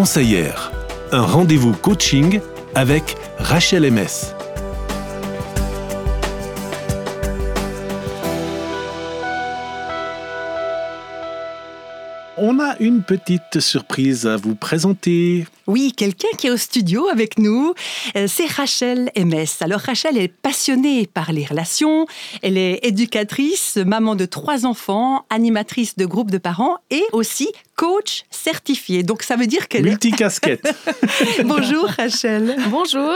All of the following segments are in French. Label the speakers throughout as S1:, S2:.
S1: conseillère. Un rendez-vous coaching avec Rachel MS. une petite surprise à vous présenter.
S2: Oui, quelqu'un qui est au studio avec nous, euh, c'est Rachel MS. Alors Rachel est passionnée par les relations, elle est éducatrice, maman de trois enfants, animatrice de groupe de parents et aussi coach certifié. Donc ça veut dire qu'elle
S1: est... Multicasquette.
S2: Bonjour Rachel.
S3: Bonjour.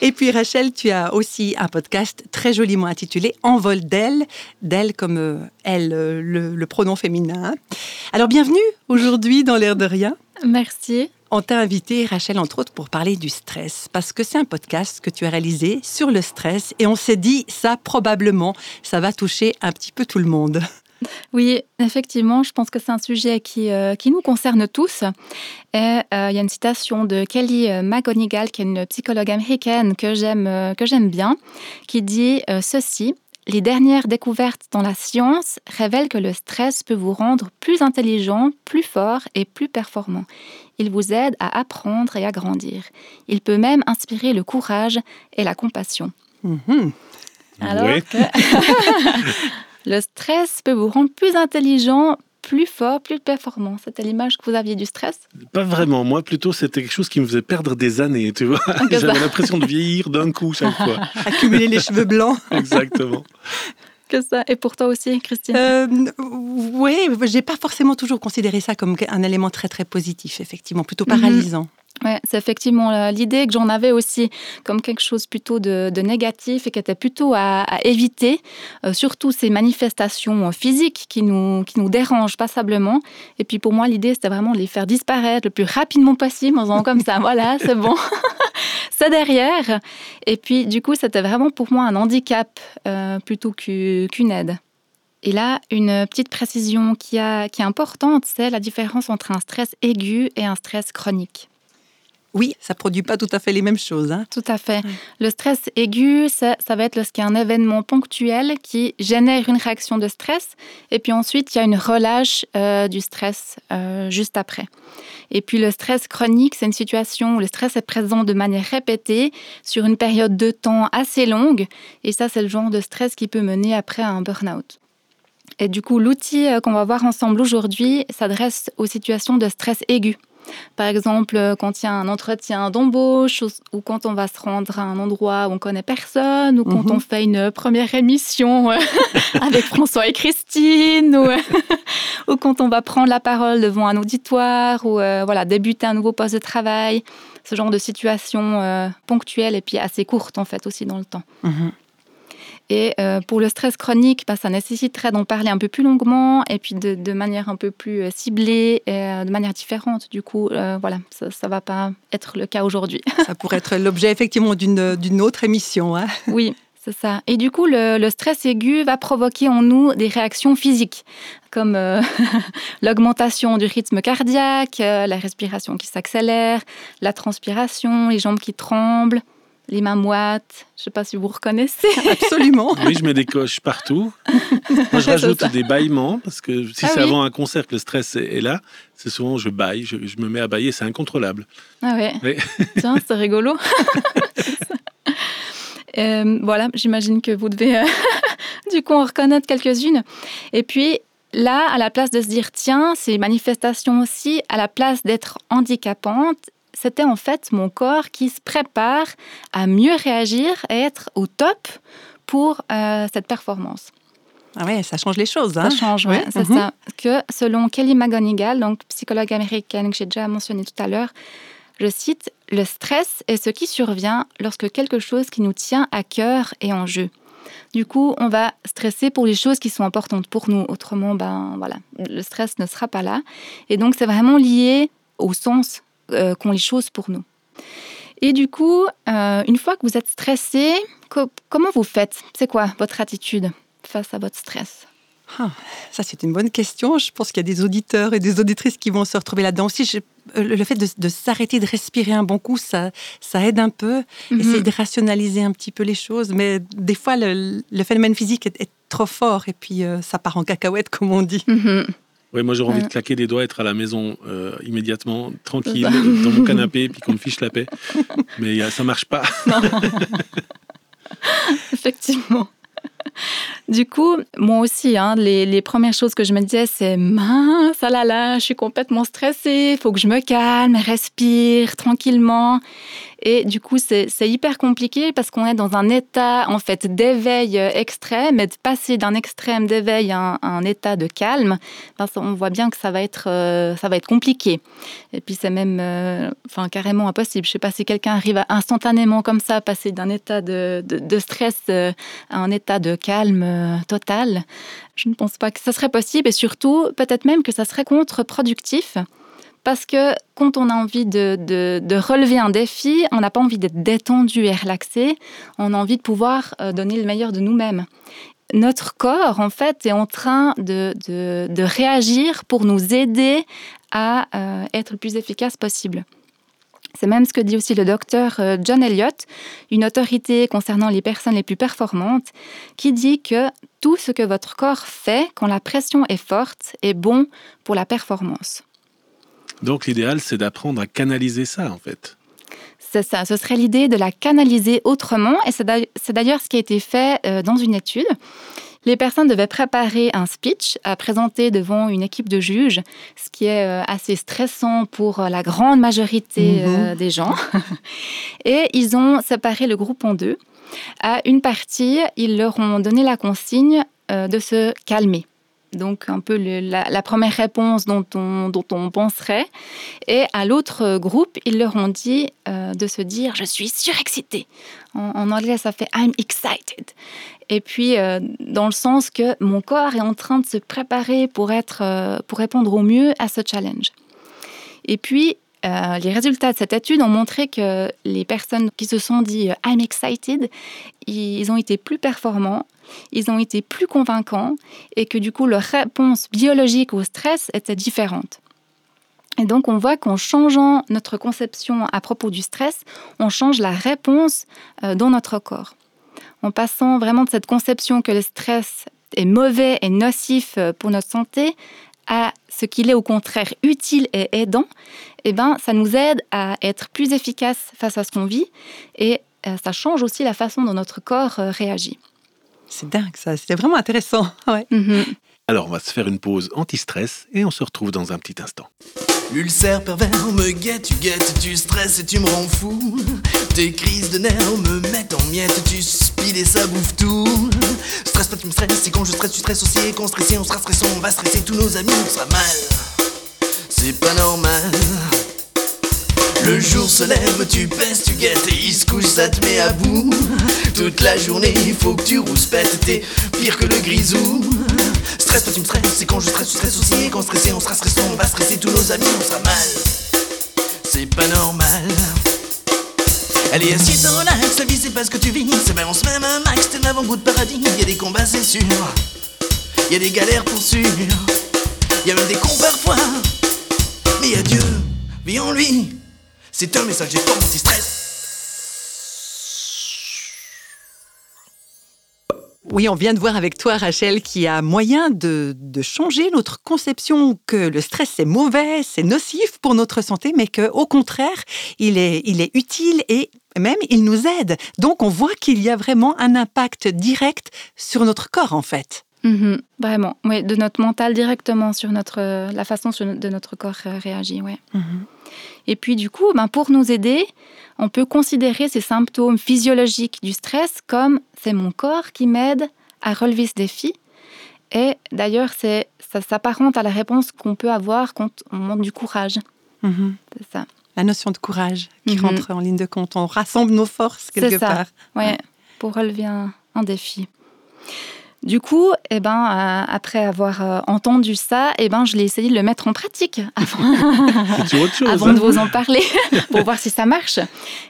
S2: Et puis Rachel, tu as aussi un podcast très joliment intitulé Envol d'elle, d'elle comme euh, elle, euh, le, le pronom féminin. Alors bienvenue aujourd'hui dans l'air de rien.
S3: Merci.
S2: On t'a invité, Rachel, entre autres, pour parler du stress, parce que c'est un podcast que tu as réalisé sur le stress, et on s'est dit, ça, probablement, ça va toucher un petit peu tout le monde.
S3: Oui, effectivement, je pense que c'est un sujet qui, euh, qui nous concerne tous. Et euh, il y a une citation de Kelly McGonigal, qui est une psychologue américaine que j'aime euh, que j'aime bien, qui dit ceci les dernières découvertes dans la science révèlent que le stress peut vous rendre plus intelligent, plus fort et plus performant. Il vous aide à apprendre et à grandir. Il peut même inspirer le courage et la compassion.
S2: Mhm.
S3: Alors que le stress peut vous rendre plus intelligent, plus fort, plus performant. C'était l'image que vous aviez du stress?
S1: Pas vraiment. Moi, plutôt, c'était quelque chose qui me faisait perdre des années, tu vois. J'avais l'impression de vieillir d'un coup chaque fois.
S2: Accumuler les cheveux blancs.
S1: Exactement.
S3: Que ça. Et pour toi aussi, Christine?
S2: Euh, Oui, j'ai pas forcément toujours considéré ça comme un élément très très positif, effectivement, plutôt
S3: Mhm.
S2: paralysant.
S3: Ouais, c'est effectivement euh, l'idée que j'en avais aussi comme quelque chose plutôt de, de négatif et qui était plutôt à, à éviter, euh, surtout ces manifestations euh, physiques qui nous, qui nous dérangent passablement. Et puis pour moi, l'idée, c'était vraiment de les faire disparaître le plus rapidement possible en faisant comme ça, voilà, c'est bon, c'est derrière. Et puis du coup, c'était vraiment pour moi un handicap euh, plutôt qu'u- qu'une aide. Et là, une petite précision qui, a, qui est importante, c'est la différence entre un stress aigu et un stress chronique.
S2: Oui, ça produit pas tout à fait les mêmes choses. hein.
S3: Tout à fait. Le stress aigu, ça, ça va être lorsqu'il y a un événement ponctuel qui génère une réaction de stress, et puis ensuite il y a une relâche euh, du stress euh, juste après. Et puis le stress chronique, c'est une situation où le stress est présent de manière répétée sur une période de temps assez longue, et ça c'est le genre de stress qui peut mener après à un burn-out. Et du coup, l'outil euh, qu'on va voir ensemble aujourd'hui s'adresse aux situations de stress aigu. Par exemple, euh, quand il y a un entretien d'embauche ou, quand on va se rendre à un endroit où on connaît personne ou quand
S2: Mhm.
S3: on fait une première émission euh, avec François et Christine ou, ou quand on va prendre la parole devant un auditoire ou euh, voilà, débuter un nouveau poste de travail. Ce genre de situation euh, ponctuelle et puis assez courte en fait aussi dans le temps.
S2: Mhm.
S3: Et euh, pour le stress chronique, bah, ça nécessiterait d'en parler un peu plus longuement et puis de, de manière un peu plus euh, ciblée et euh, de manière différente. Du coup, euh, voilà, ça ne va pas être le cas aujourd'hui.
S2: Ça pourrait être l'objet effectivement d'une autre émission. hein.
S3: oui, c'est ça. Et du coup, le, le stress aigu va provoquer en nous des réactions physiques, comme euh, l'augmentation du rythme cardiaque, la respiration qui s'accélère, la transpiration, les jambes qui tremblent, les mains moites. Je ne sais pas si vous reconnaissez.
S2: Absolument.
S1: Oui, je mets des coches partout. Moi, je rajoute des bâillements parce que si
S3: Ah
S1: c'est
S3: oui.
S1: avant un concert que le stress est est là, c'est souvent je baille, je, je me mets à bailler, c'est incontrôlable.
S3: Ah ouais.
S1: Oui.
S3: Tiens, c'est rigolo. Euh, voilà, j'imagine que vous devez euh, du coup en reconnaître quelques-unes. Et puis là, à la place de se dire tiens, ces manifestations aussi, à la place d'être handicapantes, c'était en fait mon corps qui se prépare à mieux réagir et être au top pour euh, cette performance.
S2: Ah ouais, ça change les choses. hein.
S3: Ça change, Ouais, c'est
S2: mhm.
S3: ça. Que selon Kelly McGonigal, donc psychologue américaine que j'ai déjà mentionné tout à l'heure, je cite, le stress est ce qui survient lorsque quelque chose qui nous tient à cœur est en jeu. Du coup, on va stresser pour les choses qui sont importantes pour nous. Autrement, ben voilà, le stress ne sera pas là. Et donc, c'est vraiment lié au sens euh, qu'ont les choses pour nous. Et du coup, euh, une fois que vous êtes stressé, co- comment vous faites? C'est quoi votre attitude face à votre stress?
S2: Ah, ça, c'est une bonne question. Je pense qu'il y a des auditeurs et des auditrices qui vont se retrouver là-dedans aussi. Je- euh, le fait de, de s'arrêter, de respirer un bon coup, ça, ça aide un peu.
S3: Mhm.
S2: Essayer de rationaliser un petit peu les choses. Mais des fois, le, le phénomène physique est, est trop fort et puis euh, ça part en cacahuète, comme on dit.
S3: Mhm.
S1: Ouais, moi j'aurais envie de claquer des doigts, être à la maison euh, immédiatement, tranquille, dans mon canapé, puis qu'on me fiche la paix. Mais ça marche pas.
S3: Effectivement. Du coup, moi aussi, hein, les, les, premières choses que je me disais, c'est mince, ah là là, je suis complètement stressée, il faut que je me calme, respire tranquillement. Et du coup, c'est hyper compliqué parce qu'on est dans un état en fait d'éveil euh, extrême et de passer d'un extrême d'éveil à, un état de calme, ben, on voit bien que ça va être, euh, ça va être compliqué. Et puis c'est même euh, enfin, carrément impossible. Je sais pas si quelqu'un arrive à instantanément comme ça passer d'un état de, stress à un état de calme total. Je ne pense pas que ça serait possible et surtout peut-être même que ça serait contre-productif parce que quand on a envie de, relever un défi, on n'a pas envie d'être détendu et relaxé, on a envie de pouvoir euh, donner le meilleur de nous-mêmes. Notre corps, en fait, est en train de, réagir pour nous aider à euh, être le plus efficace possible. C'est même ce que dit aussi le docteur euh, John Elliott, une autorité concernant les personnes les plus performantes, qui dit que tout ce que votre corps fait quand la pression est forte est bon pour la performance.
S1: Donc l'idéal, c'est d'apprendre à canaliser ça, en fait.
S3: C'est ça, ce serait l'idée de la canaliser autrement, et c'est d'ailleurs ce qui a été fait euh, dans une étude. Les personnes devaient préparer un speech à présenter devant une équipe de juges, ce qui est euh, assez stressant pour euh, la grande majorité mhm. des gens. Et ils ont séparé le groupe en deux. À une partie, ils leur ont donné la consigne de se calmer donc un peu la, première réponse dont on, dont on penserait. Et à l'autre groupe, ils leur ont dit euh, de se dire je suis surexcité. En, anglais, ça fait I'm excited. Et puis, euh, dans le sens que mon corps est en train de se préparer pour, être, euh, pour répondre au mieux à ce challenge. Et puis, les résultats de cette étude ont montré que les personnes qui se sont dit I'm excited, ils ont été plus performants, ils ont été plus convaincants et que du coup leur réponse biologique au stress était différente. Et donc on voit qu'en changeant notre conception à propos du stress, on change la réponse euh, dans notre corps. En passant vraiment de cette conception que le stress est mauvais et nocif euh, pour notre santé à ce qu'il est au contraire utile et aidant, eh ben, ça nous aide à être plus efficace face à ce qu'on vit et euh, ça change aussi la façon dont notre corps réagit.
S2: C'est dingue ça, c'était vraiment intéressant.
S3: Mhm.
S1: Alors on va se faire une pause anti-stress et on se retrouve dans un petit instant.
S4: L'ulcère pervers me guette, tu guettes, tu stresses et tu me rends fou. Tes crises de nerfs me mettent en miettes, tu spiles et ça bouffe tout. Stress pas, tu me stresses, et quand je stresse, tu stresses aussi. Et quand stressé, on sera stressant, on va stresser tous nos amis, on sera mal. C'est pas normal. Le jour se lève, tu pèses, tu guettes et il se couche, ça te met à bout. Toute la journée, il faut que tu rouspètes, t'es pire que le grisou. Stress, toi tu me stresses, c'est quand je stresse, tu stresses aussi. Et quand stressé, on sera stressant, on va stresser tous nos amis, on sera mal. C'est pas normal. Allez, assieds-toi, relax, la vie c'est pas ce que tu vis. C'est balance même un max, t'es avant-goût de paradis. Y a des combats, c'est sûr. Y a des galères pour sûr. Y a même des cons parfois. Mais adieu, vis en lui. C'est un message anti-stress.
S2: Oui, on vient de voir avec toi, Rachel, qu'il y a moyen de, changer notre conception que le stress c'est mauvais, c'est nocif pour notre santé, mais qu'au contraire, il est, il est utile et même il nous aide. Donc on voit qu'il y a vraiment un impact direct sur notre corps en fait.
S3: Mhm, vraiment, oui, de notre mental directement sur notre, la façon dont notre corps réagit. Ouais. Mhm. Et puis du coup, ben, pour nous aider, on peut considérer ces symptômes physiologiques du stress comme c'est mon corps qui m'aide à relever ce défi. Et d'ailleurs, ça s'apparente à la réponse qu'on peut avoir quand on manque du courage.
S2: Mhm. C'est ça. La notion de courage qui rentre en ligne de compte. On rassemble nos forces quelque
S3: ça.
S2: part.
S3: Ouais, pour relever un défi. Du coup, eh ben, euh, après avoir euh, entendu ça, eh ben, je l'ai essayé de le mettre en pratique avant, avant de vous en parler pour voir si ça marche.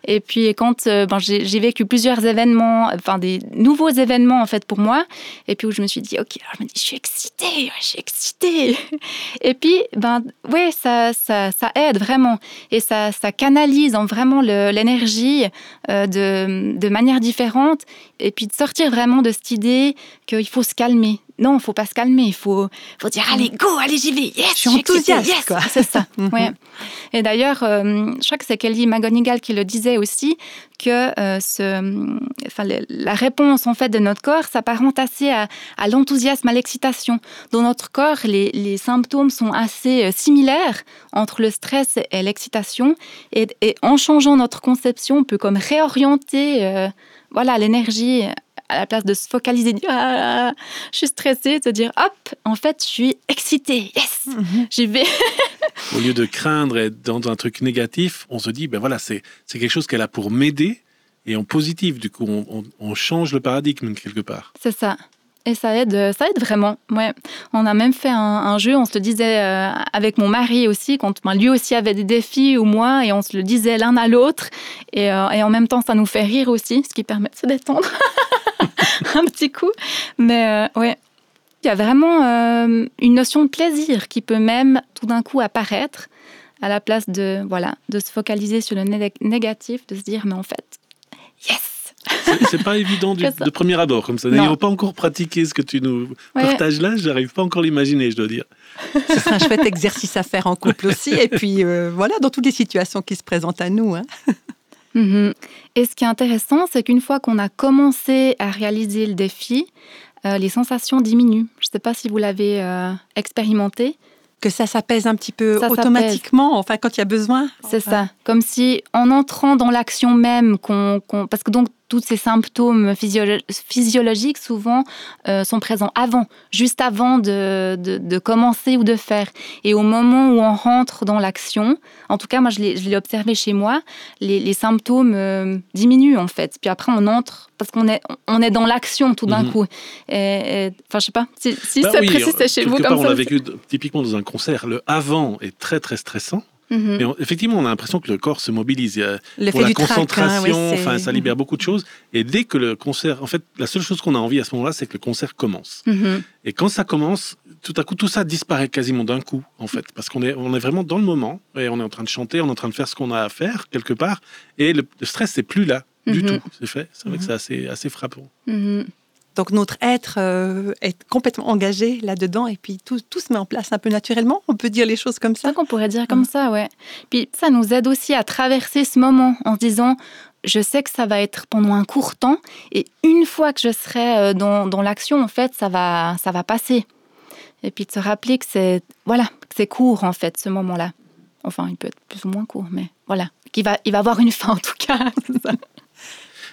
S3: Et puis quand euh, ben, j'ai vécu plusieurs événements, enfin des nouveaux événements en fait pour moi, et puis où je me suis dit ok, alors je me dis je suis excitée, je suis excitée. Et puis ben ouais, ça, ça, ça aide vraiment et ça, ça canalise en vraiment l'énergie de, de manière différente et puis de sortir vraiment de cette idée que qu'il faut se calmer. Non, il faut pas se calmer. Il faut, faut dire allez go, allez j'y vais. Yes,
S2: je suis enthousiaste.
S3: Yes, c'est ça.
S2: Mhm.
S3: ouais. Et d'ailleurs, euh, je crois que c'est Kelly McGonigal qui le disait aussi que euh, ce, enfin, le- la réponse en fait de notre corps s'apparente assez à, à l'enthousiasme, à l'excitation. Dans notre corps, les, les symptômes sont assez euh, similaires entre le stress et l'excitation. Et, et en changeant notre conception, on peut comme réorienter euh, voilà l'énergie à la place de se focaliser, dire ah, je suis stressée, de se dire hop, en fait, je suis excitée, yes,
S2: Mhm.
S3: j'y vais.
S1: Au lieu de craindre et être dans un truc négatif, on se dit, ben voilà, c'est c'est quelque chose qu'elle a pour m'aider et en positif. Du coup, on, on- on change le paradigme quelque part.
S3: C'est ça. Et ça aide, ça aide vraiment. Ouais. On a même fait un, un jeu, on se le disait euh, avec mon mari aussi, quand ben, lui aussi avait des défis ou moi, et on se le disait l'un à l'autre. Et, euh, et en même temps, ça nous fait rire aussi, ce qui permet de se détendre un petit coup. Mais euh, ouais, il y a vraiment euh, une notion de plaisir qui peut même tout d'un coup apparaître à la place de, voilà, de se focaliser sur le né- négatif, de se dire, mais en fait, yes
S1: C'est- pas évident du- de premier abord, comme ça. N'ayant pas encore pratiqué ce que tu nous
S3: Ouais.
S1: partages là, j'arrive pas encore à l'imaginer, je dois dire.
S2: Ce un chouette exercice à faire en couple aussi. Et puis euh, voilà, dans toutes les situations qui se présentent à nous. hein.
S3: Mhm. Et ce qui est intéressant, c'est qu'une fois qu'on a commencé à réaliser le défi, euh, les sensations diminuent. Je ne sais pas si vous l'avez euh, expérimenté.
S2: Que ça s'apaise un petit peu
S3: Ça
S2: automatiquement, enfin quand il y a besoin.
S3: C'est ça. Comme si en entrant dans l'action même, qu'on, qu'on- parce que donc tous ces symptômes physiolo- physiologiques souvent euh, sont présents avant, juste avant de, de- de commencer ou de faire. Et au moment où on rentre dans l'action, en tout cas moi je l'ai, je l'ai observé chez moi, les, les symptômes euh, diminuent en fait. Puis après on entre parce qu'on est, on est dans l'action tout d'un
S1: Mhm.
S3: coup. Enfin je sais pas si, si
S1: Bah
S3: c'est
S1: oui,
S3: précis c'est chez vous
S1: part,
S3: comme
S1: on
S3: ça.
S1: l'a vécu typiquement dans un concert. Le avant est très très stressant.
S3: Mhm.
S1: Mais on- effectivement, on a l'impression que le corps se mobilise. Pour la
S2: hein,
S1: concentration, enfin, ça libère beaucoup de choses. Et dès que le concert, en fait, la seule chose qu'on a envie à ce moment-là, c'est que le concert commence.
S3: Mhm.
S1: Et quand ça commence, tout à coup, tout ça disparaît quasiment d'un coup, en fait, parce qu'on est, on est vraiment dans le moment et on est en train de chanter, on est en train de faire ce qu'on a à faire quelque part, et le, le stress c'est plus là du
S3: Mhm.
S1: tout. C'est fait. C'est vrai que c'est assez, assez frappant.
S2: Donc notre être euh, est complètement engagé là-dedans et puis tout, tout se met en place un peu naturellement. On peut dire les choses comme
S3: C'est
S2: ça.
S3: ça qu'on pourrait dire comme ça, ouais. Puis ça nous aide aussi à traverser ce moment en se disant, je sais que ça va être pendant un court temps, et une fois que je serai euh, dans, dans l'action, en fait, ça va, ça va passer. Et puis de se rappeler que c'est, voilà, que c'est court en fait ce moment-là. Enfin, il peut être plus ou moins court, mais voilà, qu'il va, il va avoir une fin en tout cas.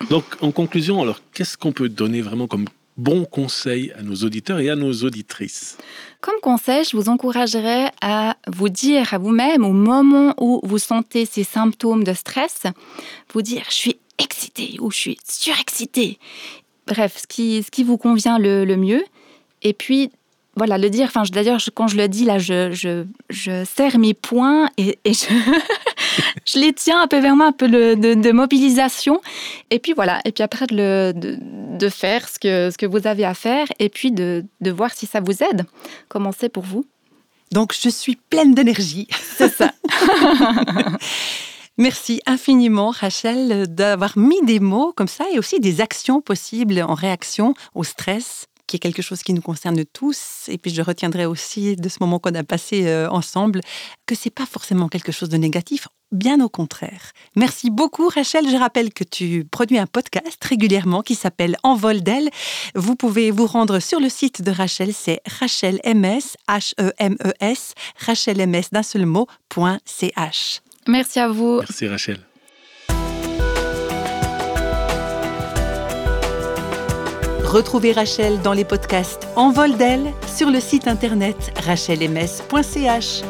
S1: Donc, en conclusion, alors, qu'est-ce qu'on peut donner vraiment comme bon conseil à nos auditeurs et à nos auditrices?
S3: Comme conseil, je vous encouragerais à vous dire à vous-même, au moment où vous sentez ces symptômes de stress, vous dire je suis excitée ou je suis surexcitée. Bref, ce qui, ce qui vous convient le, mieux. Et puis, voilà, le dire. Enfin, d'ailleurs, quand je le dis, là, je, serre mes poings et je, je les tiens un peu vers moi, un peu de, de mobilisation. Et puis voilà, et puis après de, de faire ce que, ce que vous avez à faire et puis de, de voir si ça vous aide. Comment c'est pour vous?
S2: Donc je suis pleine d'énergie.
S3: C'est ça.
S2: Merci infiniment Rachel d'avoir mis des mots comme ça et aussi des actions possibles en réaction au stress qui est quelque chose qui nous concerne tous. Et puis je retiendrai aussi de ce moment qu'on a passé euh, ensemble que c'est pas forcément quelque chose de négatif, bien au contraire. Merci beaucoup Rachel. Je rappelle que tu produis un podcast régulièrement qui s'appelle Envol d'elle. Vous pouvez vous rendre sur le site de Rachel, c'est Rachel MS, H-E-M-E-S, rachelms d'un seul mot, point .ch.
S3: Merci à vous.
S1: Merci Rachel.
S2: Retrouvez Rachel dans les podcasts En vol d'elle sur le site internet rachelms.ch.